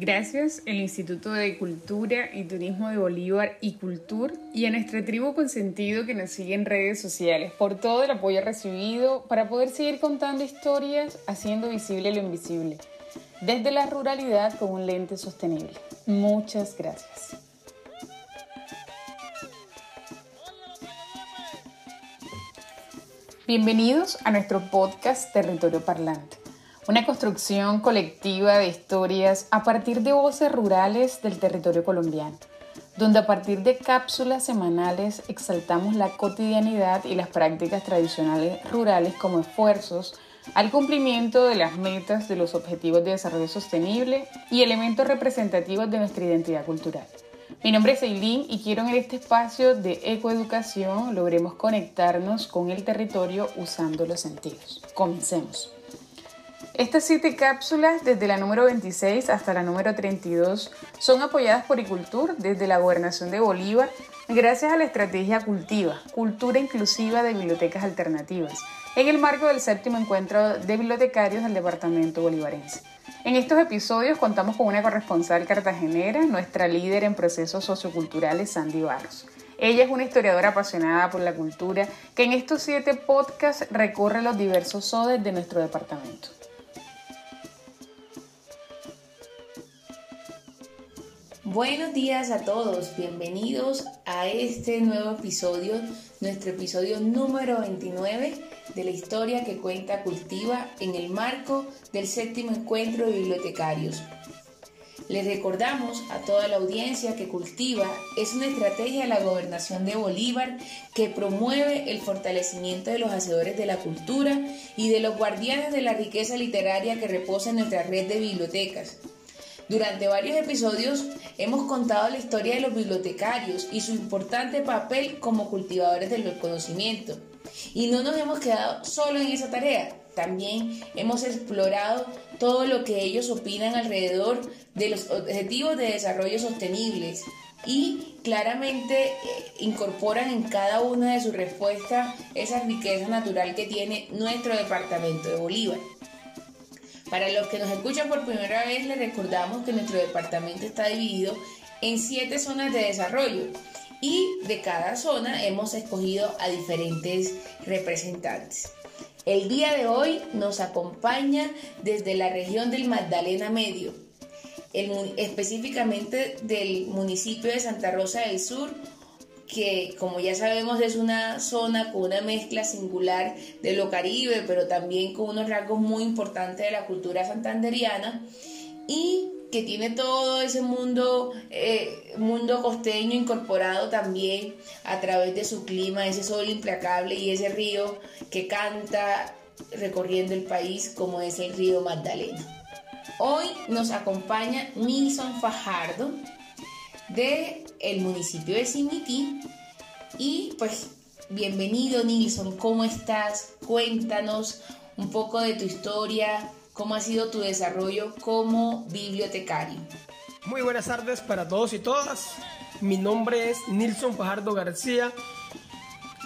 Gracias al Instituto de Cultura y Turismo de Bolívar y Cultur y a nuestra tribu consentido que nos sigue en redes sociales por todo el apoyo recibido para poder seguir contando historias haciendo visible lo invisible, desde la ruralidad con un lente sostenible. Muchas gracias. Bienvenidos a nuestro podcast Territorio Parlante una construcción colectiva de historias a partir de voces rurales del territorio colombiano, donde a partir de cápsulas semanales exaltamos la cotidianidad y las prácticas tradicionales rurales como esfuerzos al cumplimiento de las metas de los Objetivos de Desarrollo Sostenible y elementos representativos de nuestra identidad cultural. Mi nombre es Eileen y quiero en este espacio de ecoeducación logremos conectarnos con el territorio usando los sentidos. Comencemos. Estas siete cápsulas, desde la número 26 hasta la número 32, son apoyadas por Icultur desde la Gobernación de Bolívar gracias a la estrategia Cultiva, Cultura Inclusiva de Bibliotecas Alternativas, en el marco del séptimo encuentro de bibliotecarios del Departamento Bolivarense. En estos episodios contamos con una corresponsal cartagenera, nuestra líder en procesos socioculturales, Sandy Barros. Ella es una historiadora apasionada por la cultura que en estos siete podcasts recorre los diversos sodes de nuestro departamento. Buenos días a todos, bienvenidos a este nuevo episodio, nuestro episodio número 29 de la historia que cuenta Cultiva en el marco del séptimo encuentro de bibliotecarios. Les recordamos a toda la audiencia que Cultiva es una estrategia de la gobernación de Bolívar que promueve el fortalecimiento de los hacedores de la cultura y de los guardianes de la riqueza literaria que reposa en nuestra red de bibliotecas durante varios episodios hemos contado la historia de los bibliotecarios y su importante papel como cultivadores del conocimiento. Y no nos hemos quedado solo en esa tarea, también hemos explorado todo lo que ellos opinan alrededor de los objetivos de desarrollo sostenibles y claramente eh, incorporan en cada una de sus respuestas esa riqueza natural que tiene nuestro departamento de Bolívar. Para los que nos escuchan por primera vez, les recordamos que nuestro departamento está dividido en siete zonas de desarrollo y de cada zona hemos escogido a diferentes representantes. El día de hoy nos acompaña desde la región del Magdalena Medio, específicamente del municipio de Santa Rosa del Sur, que como ya sabemos es una zona con una mezcla singular de lo caribe, pero también con unos rasgos muy importantes de la cultura santanderiana y que tiene todo ese mundo, eh, mundo costeño incorporado también a través de su clima, ese sol implacable y ese río que canta recorriendo el país como es el río Magdalena. Hoy nos acompaña Nilson Fajardo, de el municipio de Simití. Y pues bienvenido Nilson, ¿cómo estás? Cuéntanos un poco de tu historia, cómo ha sido tu desarrollo como bibliotecario. Muy buenas tardes para todos y todas. Mi nombre es Nilson Fajardo García,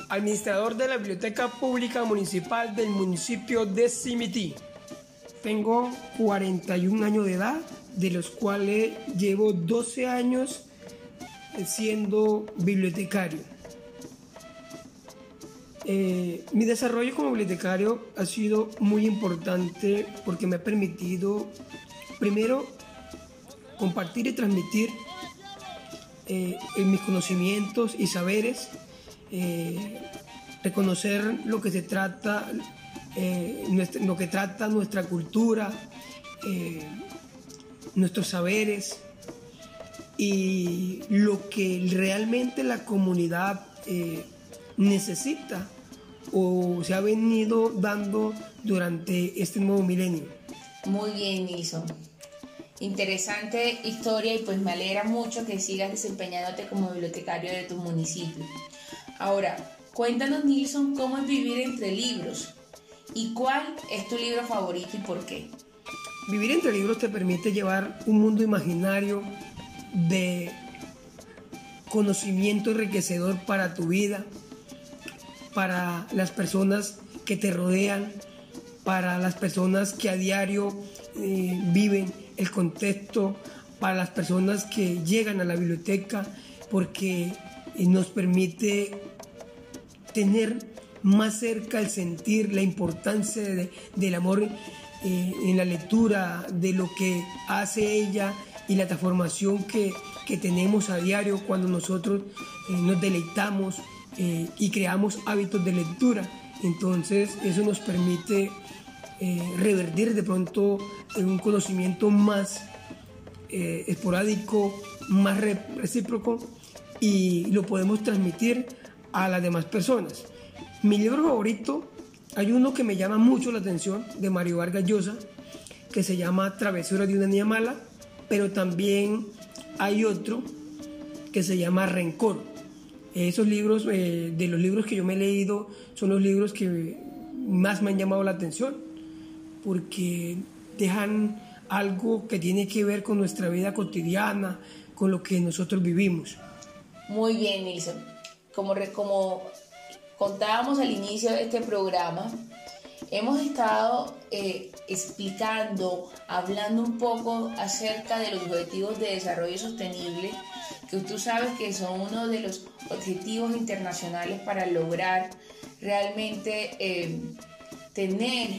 administrador de la Biblioteca Pública Municipal del municipio de Simití. Tengo 41 años de edad, de los cuales llevo 12 años siendo bibliotecario. Eh, mi desarrollo como bibliotecario ha sido muy importante porque me ha permitido, primero, compartir y transmitir eh, mis conocimientos y saberes, eh, reconocer lo que se trata, lo que trata nuestra cultura, nuestros saberes, y lo que realmente la comunidad eh, necesita o se ha venido dando durante este nuevo milenio. Muy bien, Nilson. Interesante historia y pues me alegra mucho que sigas desempeñándote como bibliotecario de tu municipio. Ahora, cuéntanos, Nilson, cómo es vivir entre libros y cuál es tu libro favorito y por qué. Vivir entre libros te permite llevar un mundo imaginario de conocimiento enriquecedor para tu vida, para las personas que te rodean, para las personas que a diario eh, viven el contexto para las personas que llegan a la biblioteca porque eh, nos permite tener más cerca el sentir, la importancia del amor eh, en la lectura, de lo que hace ella y la transformación que, tenemos a diario cuando nosotros eh, nos deleitamos y creamos hábitos de lectura. Entonces eso nos permite revertir de pronto en un conocimiento más esporádico, más recíproco y lo podemos transmitir a las demás personas. Mi libro favorito, hay uno que me llama mucho la atención, de Mario Vargas Llosa, que se llama Travesura de una niña mala, pero también hay otro que se llama Rencor. Esos libros, eh, de los libros que yo me he leído, son los libros que más me han llamado la atención, porque dejan algo que tiene que ver con nuestra vida cotidiana, con lo que nosotros vivimos. Muy bien, Nilsson. Como, como contábamos al inicio de este programa, hemos estado eh, explicando, hablando un poco acerca de los objetivos de desarrollo sostenible, que tú sabes que son uno de los objetivos internacionales para lograr realmente eh, tener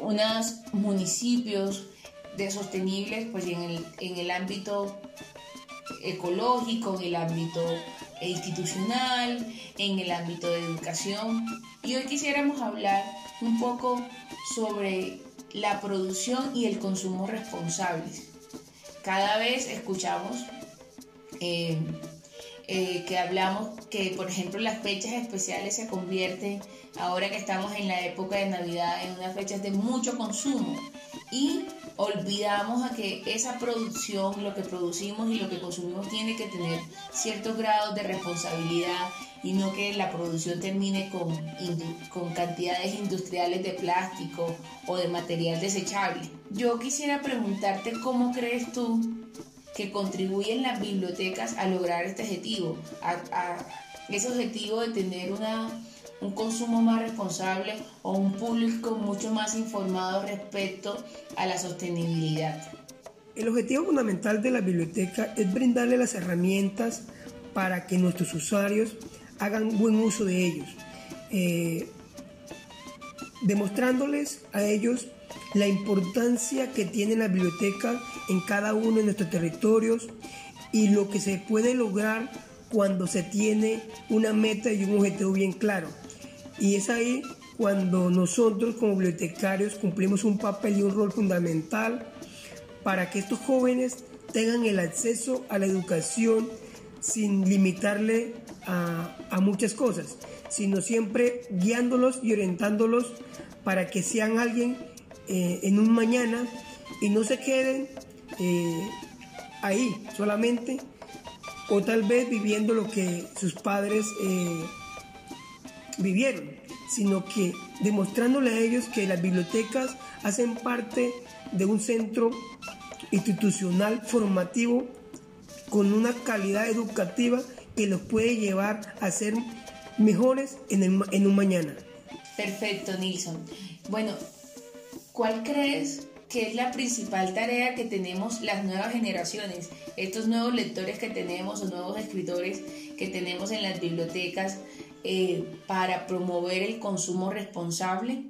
unos municipios de sostenibles pues en el, en el ámbito ecológico, en el ámbito institucional, en el ámbito de educación. Y hoy quisiéramos hablar un poco sobre la producción y el consumo responsables. Cada vez escuchamos eh, eh, que hablamos que, por ejemplo, las fechas especiales se convierten, ahora que estamos en la época de Navidad, en unas fechas de mucho consumo. Y olvidamos a que esa producción, lo que producimos y lo que consumimos tiene que tener ciertos grados de responsabilidad y no que la producción termine con, con cantidades industriales de plástico o de material desechable. Yo quisiera preguntarte cómo crees tú que contribuyen las bibliotecas a lograr este objetivo, a, a ese objetivo de tener una un consumo más responsable o un público mucho más informado respecto a la sostenibilidad. El objetivo fundamental de la biblioteca es brindarle las herramientas para que nuestros usuarios hagan buen uso de ellos, eh, demostrándoles a ellos la importancia que tiene la biblioteca en cada uno de nuestros territorios y lo que se puede lograr cuando se tiene una meta y un objetivo bien claro. Y es ahí cuando nosotros como bibliotecarios cumplimos un papel y un rol fundamental para que estos jóvenes tengan el acceso a la educación sin limitarle a, muchas cosas, sino siempre guiándolos y orientándolos para que sean alguien eh, en un mañana y no se queden eh, ahí solamente o tal vez viviendo lo que sus padres eh, vivieron, sino que demostrándole a ellos que las bibliotecas hacen parte de un centro institucional formativo con una calidad educativa que los puede llevar a ser mejores en, en un mañana. Perfecto, Nilsson. Bueno, ¿cuál crees que es la principal tarea que tenemos las nuevas generaciones, estos nuevos lectores que tenemos o nuevos escritores que tenemos en las bibliotecas eh, para promover el consumo responsable?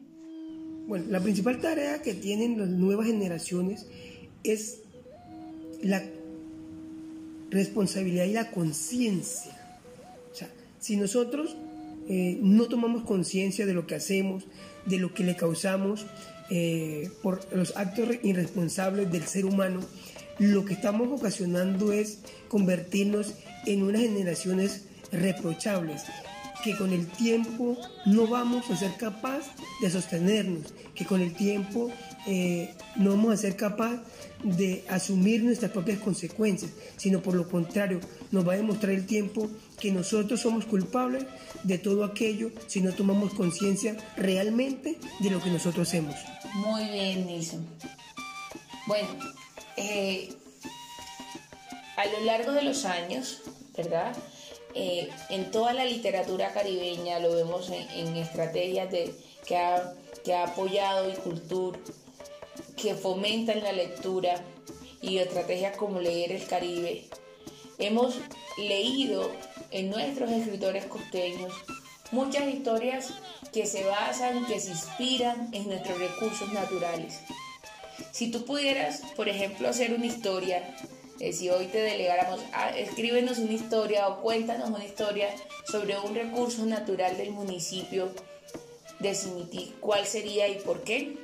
Bueno, la principal tarea que tienen las nuevas generaciones es la responsabilidad y la conciencia. O sea, si nosotros eh, no tomamos conciencia de lo que hacemos, de lo que le causamos eh, por los actos irresponsables del ser humano, lo que estamos ocasionando es convertirnos en unas generaciones reprochables, que con el tiempo no vamos a ser capaz de sostenernos, que con el tiempo eh, no vamos a ser capaz de asumir nuestras propias consecuencias, sino por lo contrario, nos va a demostrar el tiempo que nosotros somos culpables de todo aquello si no tomamos conciencia realmente de lo que nosotros hacemos. Muy bien, Nilsson. Bueno, eh, a lo largo de los años, ¿verdad? Eh, en toda la literatura caribeña, lo vemos en, estrategias de, que, ha, que ha apoyado y cultura, que fomentan la lectura y estrategias como leer el Caribe. Hemos leído en nuestros escritores costeños muchas historias que se basan, que se inspiran en nuestros recursos naturales. Si tú pudieras, por ejemplo, hacer una historia, eh, si hoy te delegáramos, ah, escríbenos una historia o cuéntanos una historia sobre un recurso natural del municipio de Simití, ¿cuál sería y por qué?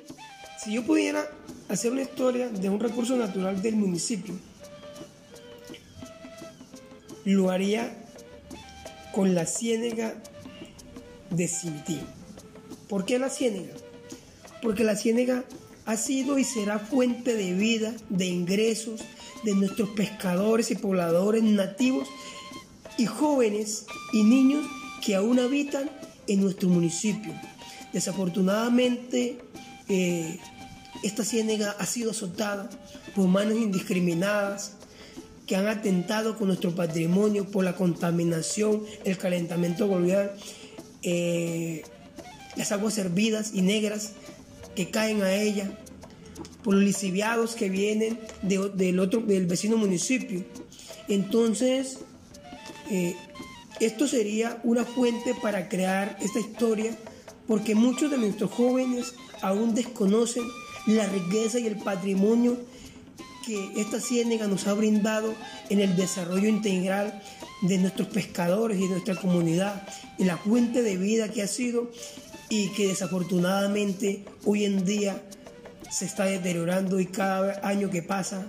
Si yo pudiera hacer una historia de un recurso natural del municipio, lo haría con la ciénega de Simití. ¿Por qué la ciénega? Porque la ciénega ha sido y será fuente de vida, de ingresos de nuestros pescadores y pobladores nativos y jóvenes y niños que aún habitan en nuestro municipio. Desafortunadamente, eh, esta ciénega ha sido azotada por manos indiscriminadas que han atentado con nuestro patrimonio por la contaminación, el calentamiento global, eh, las aguas hervidas y negras que caen a ella, por los lisiviados que vienen del, otro, del vecino municipio. Entonces, eh, esto sería una fuente para crear esta historia porque muchos de nuestros jóvenes aún desconocen la riqueza y el patrimonio que esta ciénaga nos ha brindado en el desarrollo integral de nuestros pescadores y de nuestra comunidad, y la fuente de vida que ha sido y que desafortunadamente hoy en día se está deteriorando y cada año que pasa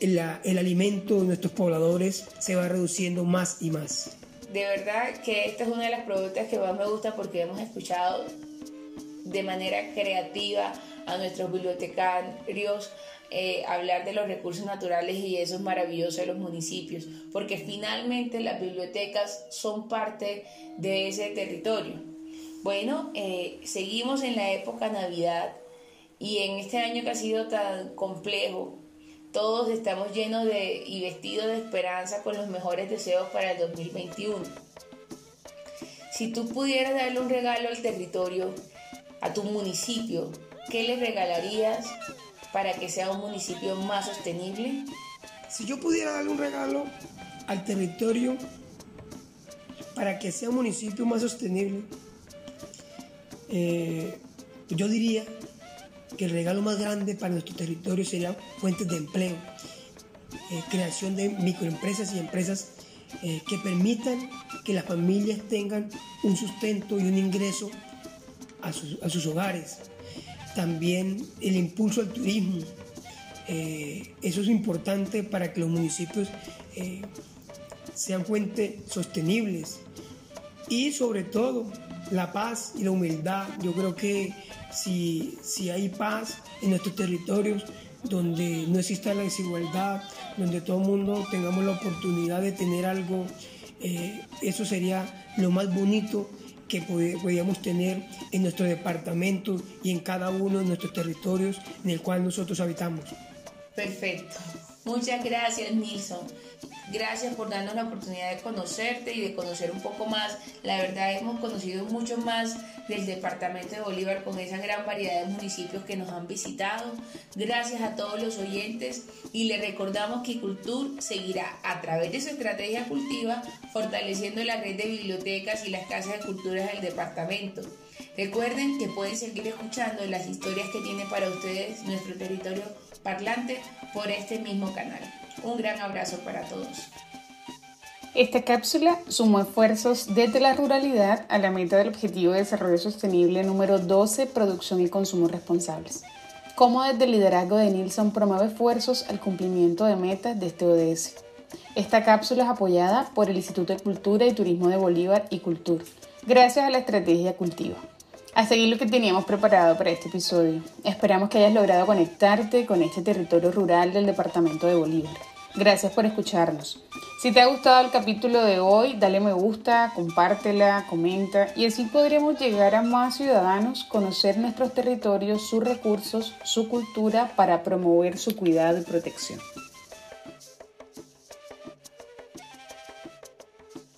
el, alimento de nuestros pobladores se va reduciendo más y más de verdad que esta es una de las preguntas que más me gusta porque hemos escuchado de manera creativa a nuestros bibliotecarios eh, hablar de los recursos naturales y eso es maravilloso de los municipios, porque finalmente las bibliotecas son parte de ese territorio. Bueno, eh, seguimos en la época Navidad y en este año que ha sido tan complejo, todos estamos llenos de y vestidos de esperanza con los mejores deseos para el 2021. Si tú pudieras darle un regalo al territorio, a tu municipio, ¿qué le regalarías para que sea un municipio más sostenible? Si yo pudiera darle un regalo al territorio para que sea un municipio más sostenible, eh, yo diría que el regalo más grande para nuestro territorio sería fuentes de empleo, eh, creación de microempresas y empresas eh, que permitan que las familias tengan un sustento y un ingreso a sus, hogares. También el impulso al turismo. Eh, eso es importante para que los municipios sean fuentes sostenibles. Y sobre todo, la paz y la humildad. Yo creo que si, si hay paz en nuestros territorios, donde no exista la desigualdad, donde todo el mundo tengamos la oportunidad de tener algo, eh, eso sería lo más bonito que podríamos tener en nuestro departamento y en cada uno de nuestros territorios en el cual nosotros habitamos. Perfecto. Muchas gracias, Nilsson. Gracias por darnos la oportunidad de conocerte y de conocer un poco más. La verdad hemos conocido mucho más del departamento de Bolívar con esa gran variedad de municipios que nos han visitado. Gracias a todos los oyentes y les recordamos que Cultur seguirá a través de su estrategia cultiva fortaleciendo la red de bibliotecas y las casas de cultura del departamento. Recuerden que pueden seguir escuchando las historias que tiene para ustedes nuestro territorio parlante por este mismo canal. Un gran abrazo para todos. Esta cápsula sumó esfuerzos desde la ruralidad a la meta del Objetivo de Desarrollo Sostenible número 12, Producción y Consumo Responsables. Cómo desde el liderazgo de Nilsson promueve esfuerzos al cumplimiento de metas de este ODS. Esta cápsula es apoyada por el Instituto de Cultura y Turismo de Bolívar y Cultur, gracias a la estrategia Cultiva. A seguir lo que teníamos preparado para este episodio. Esperamos que hayas logrado conectarte con este territorio rural del departamento de Bolívar. Gracias por escucharnos. Si te ha gustado el capítulo de hoy, dale me gusta, compártela, comenta y así podremos llegar a más ciudadanos, conocer nuestros territorios, sus recursos, su cultura para promover su cuidado y protección.